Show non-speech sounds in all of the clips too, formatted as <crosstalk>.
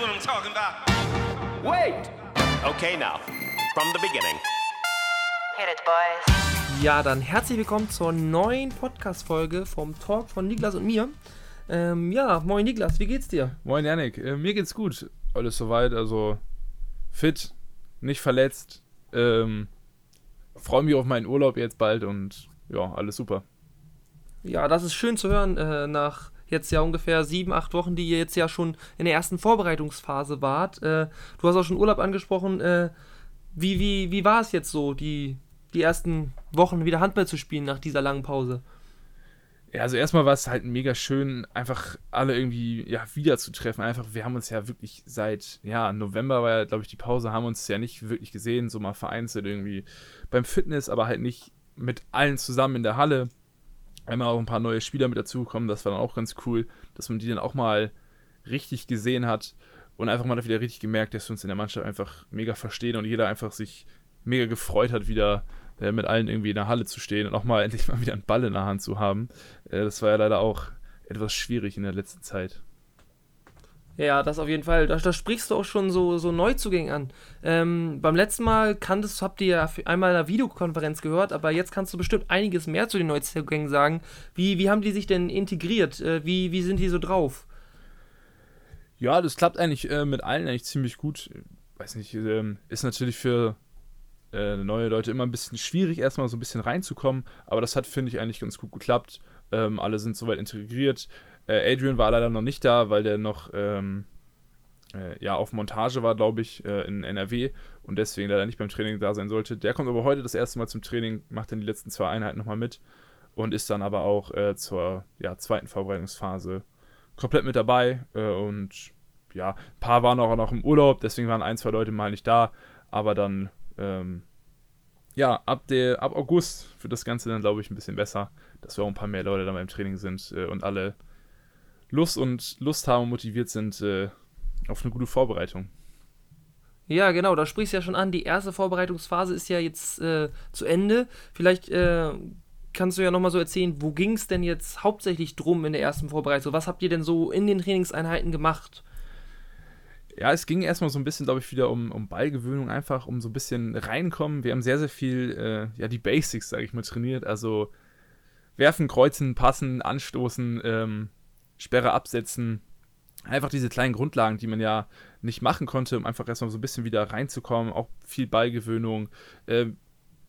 what I'm talking about. Wait! Okay, now, from the beginning. Hit it, boys. Ja, dann herzlich willkommen zur neuen Podcast-Folge vom Talk von Niklas und mir. Ähm, ja, moin Niklas, wie geht's dir? Moin Janik, äh, mir geht's gut. Alles soweit, also fit, nicht verletzt. Ähm, Freue mich auf meinen Urlaub jetzt bald und ja, alles super. Ja, das ist schön zu hören, äh, nach jetzt ja ungefähr sieben, acht Wochen, die ihr jetzt ja schon in der ersten Vorbereitungsphase wart. Äh, du hast auch schon Urlaub angesprochen. Äh, wie, wie, wie war es jetzt so, die, die ersten Wochen wieder Handball zu spielen nach dieser langen Pause? Ja, also erstmal war es halt mega schön, einfach alle irgendwie ja, wiederzutreffen. Einfach, wir haben uns ja wirklich seit, ja, November war ja, glaube ich, die Pause, haben uns ja nicht wirklich gesehen, so mal vereinzelt irgendwie beim Fitness, aber halt nicht mit allen zusammen in der Halle. Einmal auch ein paar neue Spieler mit dazugekommen, das war dann auch ganz cool, dass man die dann auch mal richtig gesehen hat und einfach mal wieder richtig gemerkt, dass wir uns in der Mannschaft einfach mega verstehen und jeder einfach sich mega gefreut hat, wieder äh, mit allen irgendwie in der Halle zu stehen und auch mal <laughs> endlich mal wieder einen Ball in der Hand zu haben. Äh, das war ja leider auch etwas schwierig in der letzten Zeit. Ja, das auf jeden Fall. Da, da sprichst du auch schon so, so Neuzugänge an. Ähm, beim letzten Mal kanntest, habt ihr ja einmal in einer Videokonferenz gehört, aber jetzt kannst du bestimmt einiges mehr zu den Neuzugängen sagen. Wie, wie haben die sich denn integriert? Äh, wie, wie sind die so drauf? Ja, das klappt eigentlich äh, mit allen eigentlich ziemlich gut. Weiß nicht, ähm, ist natürlich für äh, neue Leute immer ein bisschen schwierig, erstmal so ein bisschen reinzukommen, aber das hat, finde ich, eigentlich ganz gut geklappt. Ähm, alle sind soweit integriert. Äh, Adrian war leider noch nicht da, weil der noch ähm, äh, ja, auf Montage war, glaube ich, äh, in NRW und deswegen leider nicht beim Training da sein sollte. Der kommt aber heute das erste Mal zum Training, macht dann die letzten zwei Einheiten nochmal mit und ist dann aber auch äh, zur ja, zweiten Vorbereitungsphase komplett mit dabei. Äh, und ja, ein paar waren auch noch im Urlaub, deswegen waren ein, zwei Leute mal nicht da, aber dann ähm, ja, ab, der, ab August wird das Ganze dann, glaube ich, ein bisschen besser, dass wir auch ein paar mehr Leute dann beim Training sind äh, und alle Lust und Lust haben und motiviert sind äh, auf eine gute Vorbereitung. Ja, genau, da sprichst du ja schon an. Die erste Vorbereitungsphase ist ja jetzt äh, zu Ende. Vielleicht äh, kannst du ja nochmal so erzählen, wo ging es denn jetzt hauptsächlich drum in der ersten Vorbereitung? Was habt ihr denn so in den Trainingseinheiten gemacht? Ja, es ging erstmal so ein bisschen, glaube ich, wieder um, um Ballgewöhnung, einfach um so ein bisschen reinkommen. Wir haben sehr, sehr viel, äh, ja, die Basics, sage ich mal, trainiert. Also werfen, kreuzen, passen, anstoßen, ähm, Sperre absetzen. Einfach diese kleinen Grundlagen, die man ja nicht machen konnte, um einfach erstmal so ein bisschen wieder reinzukommen. Auch viel Ballgewöhnung. Äh,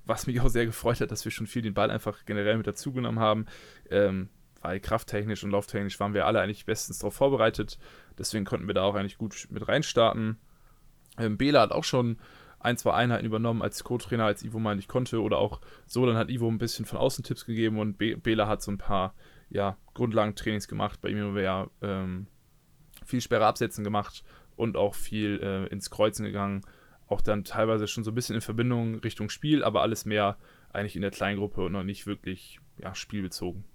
was mich auch sehr gefreut hat, dass wir schon viel den Ball einfach generell mit dazugenommen haben. Ähm, weil krafttechnisch und lauftechnisch waren wir alle eigentlich bestens darauf vorbereitet. Deswegen konnten wir da auch eigentlich gut mit reinstarten. Ähm, Bela hat auch schon ein, zwei Einheiten übernommen als Co-Trainer, als Ivo mal nicht konnte. Oder auch so, dann hat Ivo ein bisschen von außen Tipps gegeben und Be Bela hat so ein paar ja, Grundlagentrainings gemacht. Bei ihm haben wir ja ähm, viel Sperre absetzen gemacht und auch viel äh, ins Kreuzen gegangen. Auch dann teilweise schon so ein bisschen in Verbindung Richtung Spiel, aber alles mehr eigentlich in der Kleingruppe und noch nicht wirklich ja, spielbezogen.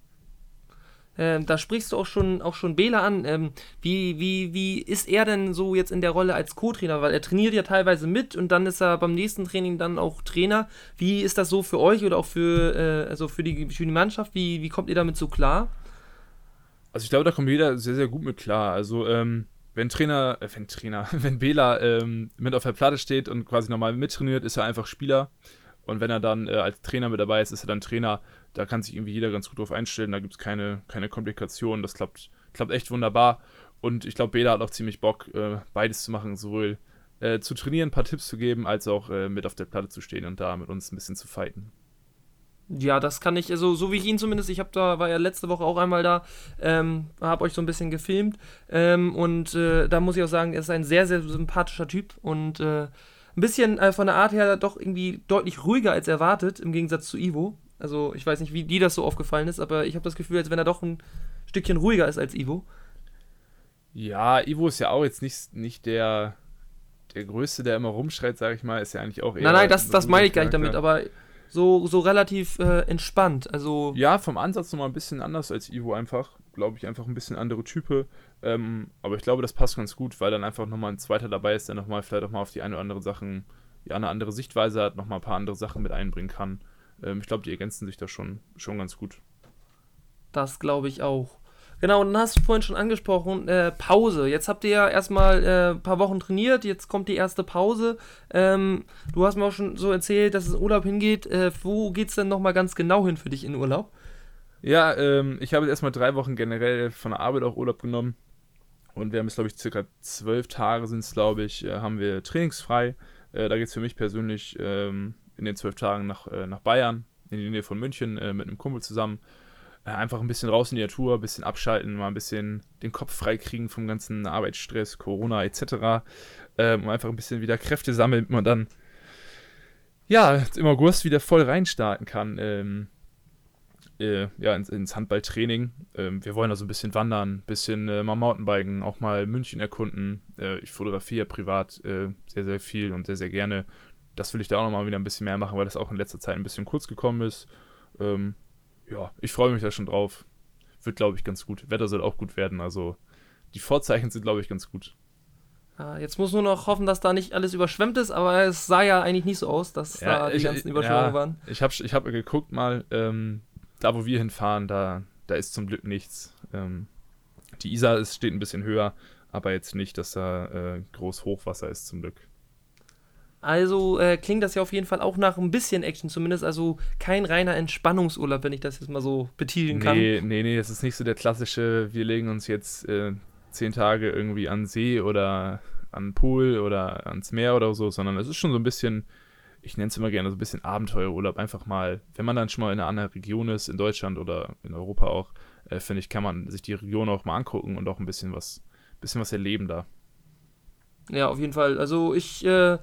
Ähm, da sprichst du auch schon, auch schon Bela an. Ähm, wie, wie, wie ist er denn so jetzt in der Rolle als Co-Trainer? Weil er trainiert ja teilweise mit und dann ist er beim nächsten Training dann auch Trainer. Wie ist das so für euch oder auch für, äh, also für, die, für die Mannschaft? Wie, wie kommt ihr damit so klar? Also ich glaube, da kommt jeder sehr, sehr gut mit klar. Also ähm, wenn Trainer, äh, wenn Trainer, <laughs> wenn Bela ähm, mit auf der Platte steht und quasi normal mittrainiert, ist er einfach Spieler. Und wenn er dann äh, als Trainer mit dabei ist, ist er dann Trainer. Da kann sich irgendwie jeder ganz gut drauf einstellen. Da gibt es keine, keine Komplikationen. Das klappt, klappt echt wunderbar. Und ich glaube, Bela hat auch ziemlich Bock, äh, beides zu machen. Sowohl äh, zu trainieren, ein paar Tipps zu geben, als auch äh, mit auf der Platte zu stehen und da mit uns ein bisschen zu fighten. Ja, das kann ich, also so wie ich ihn zumindest, ich habe da, war ja letzte Woche auch einmal da, ähm, habe euch so ein bisschen gefilmt ähm, und äh, da muss ich auch sagen, er ist ein sehr, sehr sympathischer Typ und äh, ein bisschen äh, von der Art her doch irgendwie deutlich ruhiger als erwartet, im Gegensatz zu Ivo. Also ich weiß nicht, wie dir das so aufgefallen ist, aber ich habe das Gefühl, als wenn er doch ein Stückchen ruhiger ist als Ivo. Ja, Ivo ist ja auch jetzt nicht, nicht der, der Größte, der immer rumschreit, sage ich mal, ist ja eigentlich auch eher. Nein, nein, das, das meine ich gar nicht damit, aber so, so relativ äh, entspannt. Also ja, vom Ansatz nochmal ein bisschen anders als Ivo einfach. Glaube ich, einfach ein bisschen andere Type. Ähm, aber ich glaube, das passt ganz gut, weil dann einfach nochmal ein zweiter dabei ist, der nochmal vielleicht auch mal auf die eine oder andere Sachen, ja, eine andere Sichtweise hat, nochmal ein paar andere Sachen mit einbringen kann. Ähm, ich glaube, die ergänzen sich da schon, schon ganz gut. Das glaube ich auch. Genau, und dann hast du vorhin schon angesprochen, äh, Pause. Jetzt habt ihr ja erstmal äh, ein paar Wochen trainiert, jetzt kommt die erste Pause. Ähm, du hast mir auch schon so erzählt, dass es in Urlaub hingeht. Äh, wo es denn nochmal ganz genau hin für dich in Urlaub? Ja, ähm, ich habe jetzt erstmal drei Wochen generell von der Arbeit auch Urlaub genommen. Und wir haben jetzt, glaube ich, circa zwölf Tage sind es, glaube ich, äh, haben wir trainingsfrei. Äh, da geht es für mich persönlich ähm, in den zwölf Tagen nach, äh, nach Bayern, in die Nähe von München, äh, mit einem Kumpel zusammen. Äh, einfach ein bisschen raus in die Natur, ein bisschen abschalten, mal ein bisschen den Kopf freikriegen vom ganzen Arbeitsstress, Corona etc. Ähm, einfach ein bisschen wieder Kräfte sammeln, damit man dann ja, im August wieder voll reinstarten kann. Ähm, äh, ja, ins, ins Handballtraining. Ähm, wir wollen also ein bisschen wandern, ein bisschen äh, mal Mountainbiken, auch mal München erkunden. Äh, ich fotografiere privat äh, sehr, sehr viel und sehr, sehr gerne. Das will ich da auch nochmal wieder ein bisschen mehr machen, weil das auch in letzter Zeit ein bisschen kurz gekommen ist. Ähm, ja, ich freue mich da schon drauf. Wird, glaube ich, ganz gut. Wetter soll auch gut werden. Also die Vorzeichen sind, glaube ich, ganz gut. Jetzt muss nur noch hoffen, dass da nicht alles überschwemmt ist, aber es sah ja eigentlich nicht so aus, dass ja, da die ich, ganzen Überschwemmungen ja, waren. Ich habe ich hab geguckt mal, ähm, da wo wir hinfahren, da, da ist zum Glück nichts. Ähm, die Isar ist, steht ein bisschen höher, aber jetzt nicht, dass da äh, groß Hochwasser ist zum Glück. Also äh, klingt das ja auf jeden Fall auch nach ein bisschen Action zumindest. Also kein reiner Entspannungsurlaub, wenn ich das jetzt mal so betiteln kann. Nee, nee, nee, es ist nicht so der klassische, wir legen uns jetzt äh, zehn Tage irgendwie an See oder an Pool oder ans Meer oder so, sondern es ist schon so ein bisschen ich nenne es immer gerne so ein bisschen Abenteuerurlaub. Einfach mal, wenn man dann schon mal in einer anderen Region ist, in Deutschland oder in Europa auch, äh, finde ich, kann man sich die Region auch mal angucken und auch ein bisschen was, bisschen was erleben da. Ja, auf jeden Fall. Also ich äh,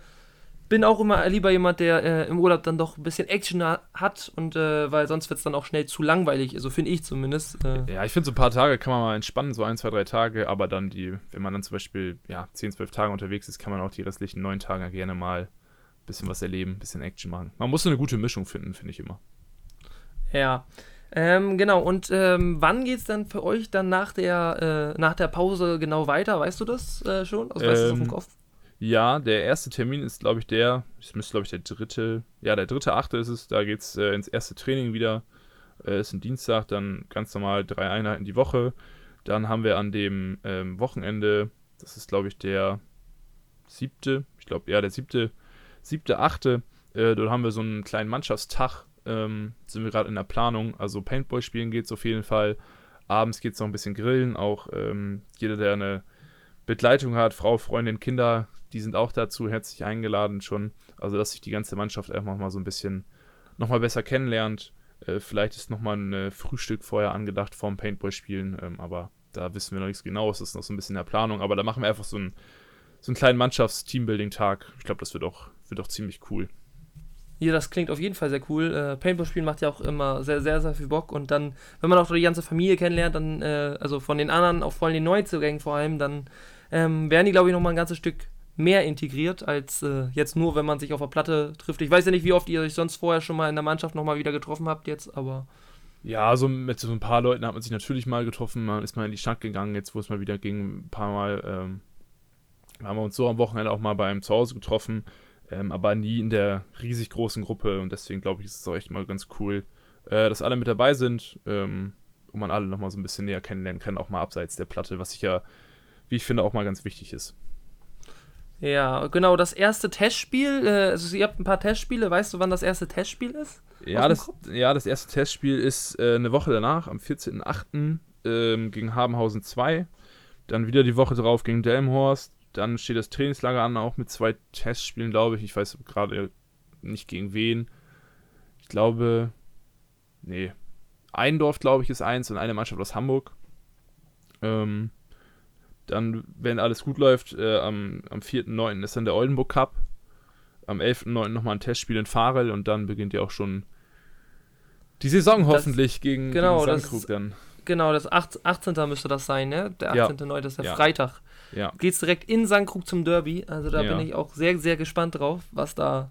bin auch immer lieber jemand, der äh, im Urlaub dann doch ein bisschen Action hat und äh, weil sonst wird es dann auch schnell zu langweilig, also finde ich zumindest. Äh. Ja, ich finde so ein paar Tage kann man mal entspannen, so ein, zwei, drei Tage, aber dann die, wenn man dann zum Beispiel ja, 10, 12 Tage unterwegs ist, kann man auch die restlichen neun Tage gerne mal bisschen was erleben, bisschen Action machen. Man muss so eine gute Mischung finden, finde ich immer. Ja. Ähm, genau, und ähm, wann geht es dann für euch dann nach der, äh, nach der Pause genau weiter? Weißt du das äh, schon? Also, weißt ähm, du auf dem Kopf? Ja, der erste Termin ist, glaube ich, der, es müsste, glaube ich, der dritte, ja, der dritte, achte ist es, da geht es äh, ins erste Training wieder. Äh, ist ein Dienstag, dann ganz normal drei Einheiten die Woche. Dann haben wir an dem ähm, Wochenende, das ist, glaube ich, der siebte, ich glaube, ja, der siebte, siebte, achte, äh, dort haben wir so einen kleinen Mannschaftstag, ähm, sind wir gerade in der Planung. Also Paintball spielen geht es auf jeden Fall. Abends geht es noch ein bisschen grillen. Auch ähm, jeder, der eine Begleitung hat, Frau, Freundin, Kinder, die sind auch dazu herzlich eingeladen schon. Also, dass sich die ganze Mannschaft einfach mal so ein bisschen nochmal besser kennenlernt. Äh, vielleicht ist nochmal ein äh, Frühstück vorher angedacht vorm Paintball-Spielen, ähm, aber da wissen wir noch nichts genaues. Das ist noch so ein bisschen in der Planung. Aber da machen wir einfach so einen, so einen kleinen Mannschafts-Teambuilding-Tag. Ich glaube, das wird auch wird auch ziemlich cool. Ja, das klingt auf jeden Fall sehr cool. Äh, Paintball-Spielen macht ja auch immer sehr, sehr, sehr viel Bock. Und dann, wenn man auch die ganze Familie kennenlernt, dann, äh, also von den anderen, auch vor allem den Neuzugängen vor allem, dann ähm, werden die, glaube ich, nochmal ein ganzes Stück mehr integriert, als äh, jetzt nur, wenn man sich auf der Platte trifft. Ich weiß ja nicht, wie oft ihr euch sonst vorher schon mal in der Mannschaft nochmal wieder getroffen habt jetzt, aber. Ja, so mit so ein paar Leuten hat man sich natürlich mal getroffen, man ist mal in die Stadt gegangen, jetzt wo es mal wieder ging, ein paar Mal ähm, haben wir uns so am Wochenende auch mal bei einem Zuhause getroffen ähm, aber nie in der riesig großen Gruppe und deswegen glaube ich, ist es auch echt mal ganz cool, äh, dass alle mit dabei sind ähm, und man alle nochmal so ein bisschen näher kennenlernen kann, auch mal abseits der Platte, was ich ja, wie ich finde, auch mal ganz wichtig ist. Ja, genau, das erste Testspiel, äh, also ihr habt ein paar Testspiele, weißt du, wann das erste Testspiel ist? Ja, das, ja das erste Testspiel ist äh, eine Woche danach, am 14.08. Ähm, gegen Habenhausen 2. Dann wieder die Woche drauf gegen Delmhorst. Dann steht das Trainingslager an, auch mit zwei Testspielen, glaube ich. Ich weiß gerade nicht gegen wen. Ich glaube, nee. Eindorf, glaube ich, ist eins und eine Mannschaft aus Hamburg. Ähm, dann, wenn alles gut läuft, äh, am, am 4.9. ist dann der Oldenburg Cup. Am 11.9. nochmal ein Testspiel in Farel und dann beginnt ja auch schon die Saison das, hoffentlich gegen, genau, gegen Sandkrug dann. Genau, das 18. müsste das sein, ne? Der 18.9. Ja. ist der ja. Freitag ja. es direkt in St. Krug zum Derby. Also da ja. bin ich auch sehr, sehr gespannt drauf, was da,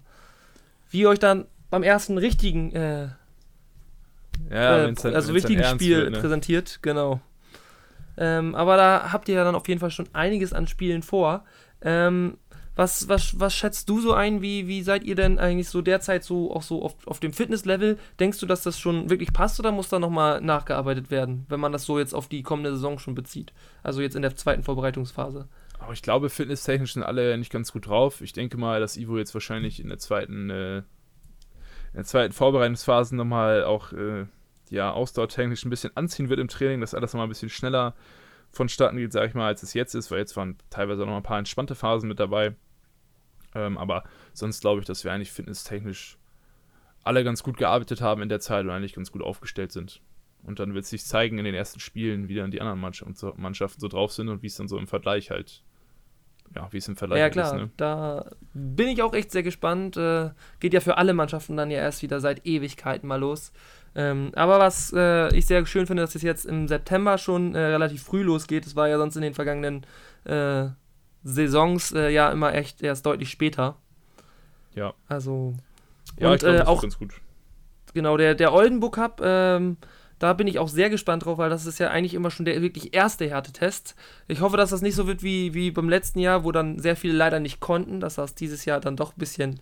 wie ihr euch dann beim ersten richtigen, äh, ja, äh, dann, also wichtigen Spiel wird, ne? präsentiert, genau. Ähm, aber da habt ihr ja dann auf jeden Fall schon einiges an Spielen vor. Ähm, was, was, was schätzt du so ein? Wie, wie seid ihr denn eigentlich so derzeit so auch so auf, auf dem Fitnesslevel? Denkst du, dass das schon wirklich passt oder muss da nochmal nachgearbeitet werden, wenn man das so jetzt auf die kommende Saison schon bezieht? Also jetzt in der zweiten Vorbereitungsphase. Aber ich glaube, fitnesstechnisch sind alle nicht ganz gut drauf. Ich denke mal, dass Ivo jetzt wahrscheinlich in der zweiten, äh, in der zweiten Vorbereitungsphase nochmal auch äh, ja, ausdauertechnisch ein bisschen anziehen wird im Training, dass alles nochmal ein bisschen schneller vonstatten geht, sag ich mal, als es jetzt ist, weil jetzt waren teilweise noch ein paar entspannte Phasen mit dabei. Ähm, aber sonst glaube ich, dass wir eigentlich fitnesstechnisch alle ganz gut gearbeitet haben in der Zeit und eigentlich ganz gut aufgestellt sind. Und dann wird es sich zeigen in den ersten Spielen, wie dann die anderen Mannschaften so drauf sind und wie es dann so im Vergleich halt, ja, wie es im Vergleich ja, klar, ist. Ne? Da bin ich auch echt sehr gespannt. Äh, geht ja für alle Mannschaften dann ja erst wieder seit Ewigkeiten mal los. Ähm, aber was äh, ich sehr schön finde, dass es jetzt im September schon äh, relativ früh losgeht. Es war ja sonst in den vergangenen äh, Saisons äh, ja immer echt erst deutlich später. Ja. Also. Ja, und ich glaub, äh, das auch ist ganz gut. genau der der Oldenburg Cup. Ähm, da bin ich auch sehr gespannt drauf, weil das ist ja eigentlich immer schon der wirklich erste Härtetest. Ich hoffe, dass das nicht so wird wie, wie beim letzten Jahr, wo dann sehr viele leider nicht konnten, dass das dieses Jahr dann doch ein bisschen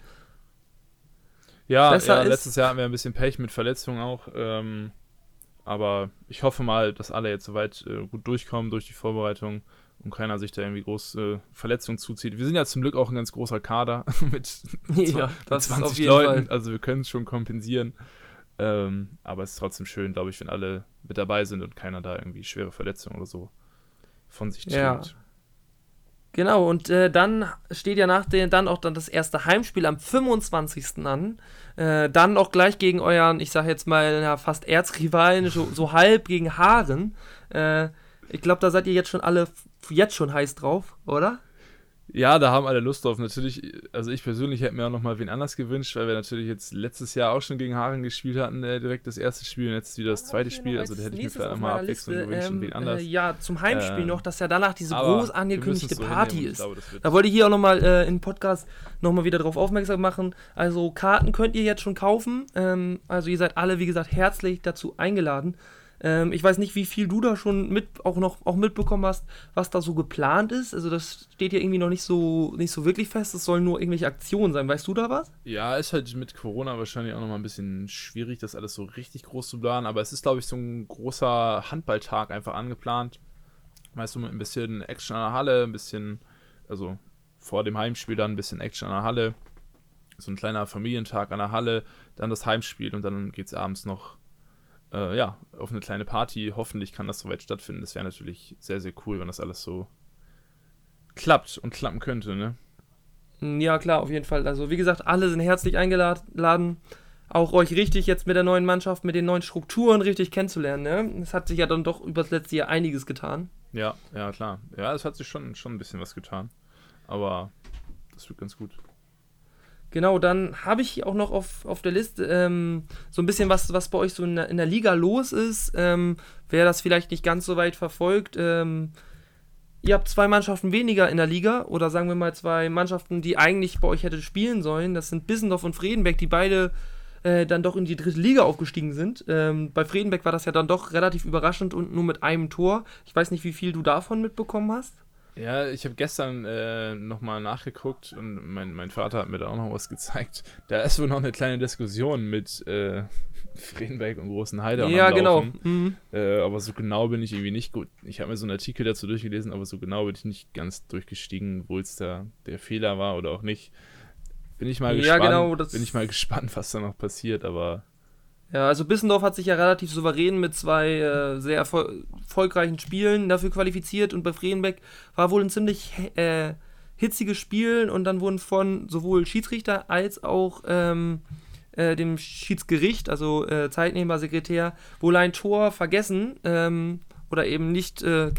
Ja, ja letztes Jahr hatten wir ein bisschen Pech mit Verletzungen auch. Ähm, aber ich hoffe mal, dass alle jetzt soweit äh, gut durchkommen durch die Vorbereitung und keiner sich da irgendwie groß äh, Verletzungen zuzieht. Wir sind ja zum Glück auch ein ganz großer Kader <laughs> mit, <laughs> Ja, mit das ist 20 auf jeden Leuten. Fall. Also wir können es schon kompensieren. Ähm, aber es ist trotzdem schön, glaube ich, wenn alle mit dabei sind und keiner da irgendwie schwere Verletzungen oder so von sich trägt. Ja. Genau, und äh, dann steht ja nach den, dann auch dann das erste Heimspiel am 25. an. Äh, dann auch gleich gegen euren, ich sag jetzt mal, ja, fast Erzrivalen, so, so halb gegen Haaren. Äh, ich glaube, da seid ihr jetzt schon alle jetzt schon heiß drauf, oder? Ja, da haben alle Lust drauf. Natürlich, also ich persönlich hätte mir auch noch mal wen anders gewünscht, weil wir natürlich jetzt letztes Jahr auch schon gegen Haaren gespielt hatten, äh, direkt das erste Spiel und jetzt wieder das zweite Spiel. Also da hätte ich mir vielleicht mal Abwechslung gewünscht und wen anders. Äh, ja, zum Heimspiel Ähm, noch, dass ja danach diese groß angekündigte so Party hinnehmen ist. glaube, Da wollte ich hier auch nochmal äh, im Podcast nochmal wieder darauf aufmerksam machen. Also Karten könnt ihr jetzt schon kaufen. Ähm, also ihr seid alle, wie gesagt, herzlich dazu eingeladen. Ähm, ich weiß nicht, wie viel du da schon mit, auch noch auch mitbekommen hast, was da so geplant ist. Also das steht ja irgendwie noch nicht so, nicht so wirklich fest. Es sollen nur irgendwelche Aktionen sein. Weißt du da was? Ja, ist halt mit Corona wahrscheinlich auch nochmal ein bisschen schwierig, das alles so richtig groß zu planen. Aber es ist, glaube ich, so ein großer Handballtag einfach angeplant. Weißt du, mit ein bisschen Action an der Halle, ein bisschen, also vor dem Heimspiel dann ein bisschen Action an der Halle. So ein kleiner Familientag an der Halle, dann das Heimspiel und dann geht es abends noch äh, ja, auf eine kleine Party. Hoffentlich kann das soweit stattfinden. Das wäre natürlich sehr, sehr cool, wenn das alles so klappt und klappen könnte, ne? Mm, Ja, klar, auf jeden Fall. Also, wie gesagt, alle sind herzlich eingeladen, auch euch richtig jetzt mit der neuen Mannschaft, mit den neuen Strukturen richtig kennenzulernen. Ne? Es hat sich ja dann doch über das letzte Jahr einiges getan. Ja, ja, klar. Ja, es hat sich schon, schon ein bisschen was getan. Aber das wird ganz gut. Genau, dann habe ich auch noch auf, auf der Liste ähm, so ein bisschen was, was bei euch so in der, in der Liga los ist. Ähm, wer das vielleicht nicht ganz so weit verfolgt, ähm, ihr habt zwei Mannschaften weniger in der Liga oder sagen wir mal zwei Mannschaften, die eigentlich bei euch hätte spielen sollen. Das sind Bissendorf und Fredenbeck, die beide äh, dann doch in die dritte Liga aufgestiegen sind. Ähm, bei Fredenbeck war das ja dann doch relativ überraschend und nur mit einem Tor. Ich weiß nicht, wie viel du davon mitbekommen hast. Ja, ich habe gestern äh, nochmal nachgeguckt und mein, mein Vater hat mir da auch noch was gezeigt. Da ist wohl noch eine kleine Diskussion mit äh, <laughs> Fredenberg und Großen Heide. am ja, genau. Mhm. Äh, aber so genau bin ich irgendwie nicht gut. Ich habe mir so einen Artikel dazu durchgelesen, aber so genau bin ich nicht ganz durchgestiegen, wo es da der Fehler war oder auch nicht. Bin ich mal Ja, gespannt. genau, bin ich mal gespannt, was da noch passiert, aber Ja, also Bissendorf hat sich ja relativ souverän mit zwei äh, sehr erfol erfolgreichen Spielen dafür qualifiziert und bei Fredenbeck war wohl ein ziemlich äh, hitziges Spiel und dann wurden von sowohl Schiedsrichter als auch ähm, äh, dem Schiedsgericht, also äh, Zeitnehmer, Sekretär, wohl ein Tor vergessen ähm, oder eben nicht, äh,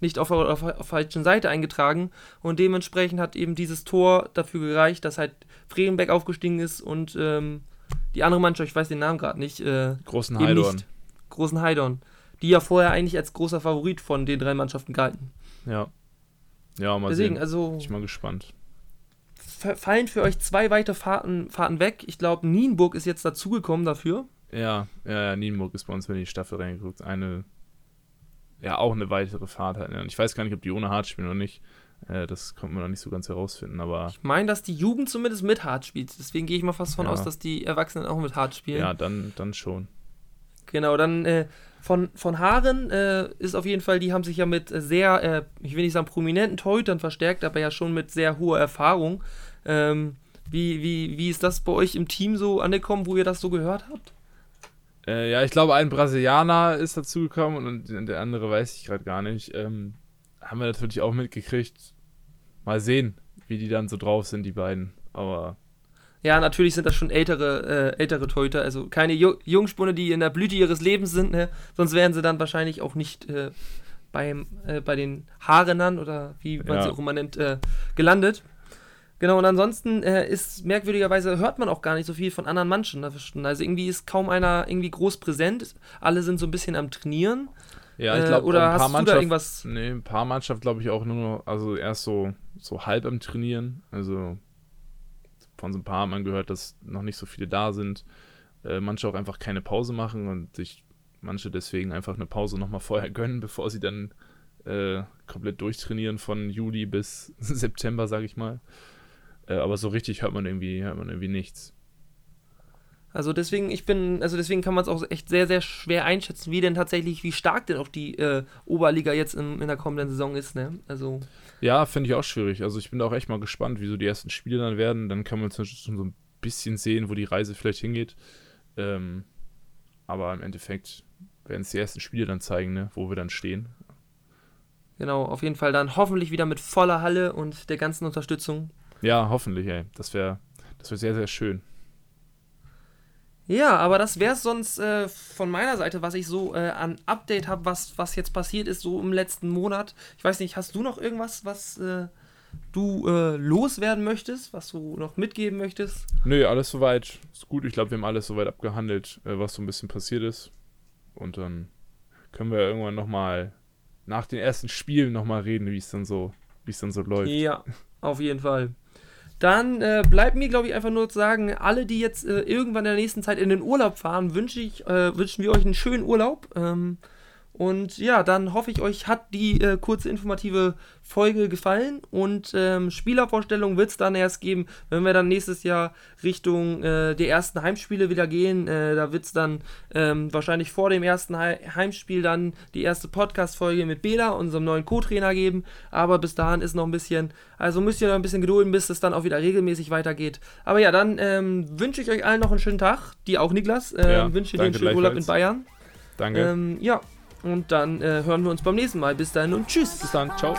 nicht auf, der falschen Seite eingetragen und dementsprechend hat eben dieses Tor dafür gereicht, dass halt Fredenbeck aufgestiegen ist und ähm, die andere Mannschaft, ich weiß den Namen gerade nicht, äh, Großen Heidorn. nicht. Großen Heidorn. Die ja vorher eigentlich als großer Favorit von den drei Mannschaften galten. Ja. Ja, mal Deswegen, sehen. also Bin ich mal gespannt. fa- fallen für euch zwei weitere Fahrten, Fahrten weg. Ich glaube, Nienburg ist jetzt dazugekommen dafür. Ja, ja, ja, Nienburg ist bei uns, wenn die Staffel reingeguckt, eine, ja, auch eine weitere Fahrt halt. ne? Ich weiß gar nicht, ob die ohne Hart spielen oder nicht, Äh, das konnte man noch nicht so ganz herausfinden, aber. Ich meine, dass die Jugend zumindest mit hart spielt. Deswegen gehe ich mal fast von Ja. aus, dass die Erwachsenen auch mit hart spielen. Ja, dann, dann schon. Genau, dann äh, von, von Haaren äh, ist auf jeden Fall, die haben sich ja mit sehr, äh, ich will nicht sagen prominenten Torhütern verstärkt, aber ja schon mit sehr hoher Erfahrung. Ähm, wie, wie, wie ist das bei euch im Team so angekommen, wo ihr das so gehört habt? Äh, ja, ich glaube, ein Brasilianer ist dazugekommen und der andere weiß ich gerade gar nicht. Ähm, haben wir natürlich auch mitgekriegt. Mal sehen, wie die dann so drauf sind, die beiden. Aber Ja, natürlich sind das schon ältere, äh, ältere Torhüter, also keine Ju Jungspunde, die in der Blüte ihres Lebens sind, ne? sonst wären sie dann wahrscheinlich auch nicht äh, beim, äh, bei den Haarenern oder wie man Ja. sie auch immer nennt, äh, gelandet. Genau, und ansonsten äh, ist merkwürdigerweise, hört man auch gar nicht so viel von anderen Mannschaften. Also irgendwie ist kaum einer irgendwie groß präsent. Alle sind so ein bisschen am Trainieren. Ja, ich Äh, glaube, oder ein paar hast du da Mannschaften. irgendwas- Nee, ein paar Mannschaften glaube ich auch nur noch, also erst so, so halb am Trainieren. Also von so ein paar hat man gehört, dass noch nicht so viele da sind. Äh, manche auch einfach keine Pause machen und sich manche deswegen einfach eine Pause nochmal vorher <laughs> gönnen, bevor sie dann äh, komplett durchtrainieren von Juli bis <laughs> September, sage ich mal. Äh, aber so richtig hört man irgendwie, hört man irgendwie nichts. Also deswegen, ich bin, also deswegen kann man es auch echt sehr, sehr schwer einschätzen, wie denn tatsächlich, wie stark denn auch die äh, Oberliga jetzt in, in der kommenden Saison ist, ne? Also. Ja, finde ich auch schwierig. Also ich bin auch echt mal gespannt, wie so die ersten Spiele dann werden. Dann kann man schon so ein bisschen sehen, wo die Reise vielleicht hingeht. Ähm, aber im Endeffekt werden es die ersten Spiele dann zeigen, ne, wo wir dann stehen. Genau, auf jeden Fall dann hoffentlich wieder mit voller Halle und der ganzen Unterstützung. Ja, hoffentlich, ey. Das wäre das wär sehr, sehr schön. Ja, aber das wäre es sonst äh, von meiner Seite, was ich so äh, an Update habe, was, was jetzt passiert ist, so im letzten Monat. Ich weiß nicht, hast du noch irgendwas, was äh, du äh, loswerden möchtest, was du noch mitgeben möchtest? Nö, alles soweit. Ist gut. Ich glaube, wir haben alles soweit abgehandelt, äh, was so ein bisschen passiert ist. Und dann können wir irgendwann nochmal nach den ersten Spielen nochmal reden, wie es dann so, wie es dann so läuft. Ja, auf jeden Fall. Dann äh, bleibt mir, glaube ich, einfach nur zu sagen, alle, die jetzt äh, irgendwann in der nächsten Zeit in den Urlaub fahren, wünsche ich, äh, wünschen wir euch einen schönen Urlaub. Ähm, und ja, dann hoffe ich, euch hat die äh, kurze informative Folge gefallen. Und ähm, Spielervorstellung wird es dann erst geben, wenn wir dann nächstes Jahr Richtung äh, der ersten Heimspiele wieder gehen. Äh, da wird es dann ähm, wahrscheinlich vor dem ersten Hei- Heimspiel dann die erste Podcast-Folge mit Bela, unserem neuen Co-Trainer, geben. Aber bis dahin ist noch ein bisschen, also müsst ihr noch ein bisschen gedulden, bis es dann auch wieder regelmäßig weitergeht. Aber ja, dann ähm, wünsche ich euch allen noch einen schönen Tag. Die auch, Niklas. Ähm, Ja, wünsche dir einen schönen Urlaub in. Bayern. Danke. Ähm, ja, und dann äh, hören wir uns beim nächsten Mal. Bis dahin und tschüss. Bis dann. Ciao.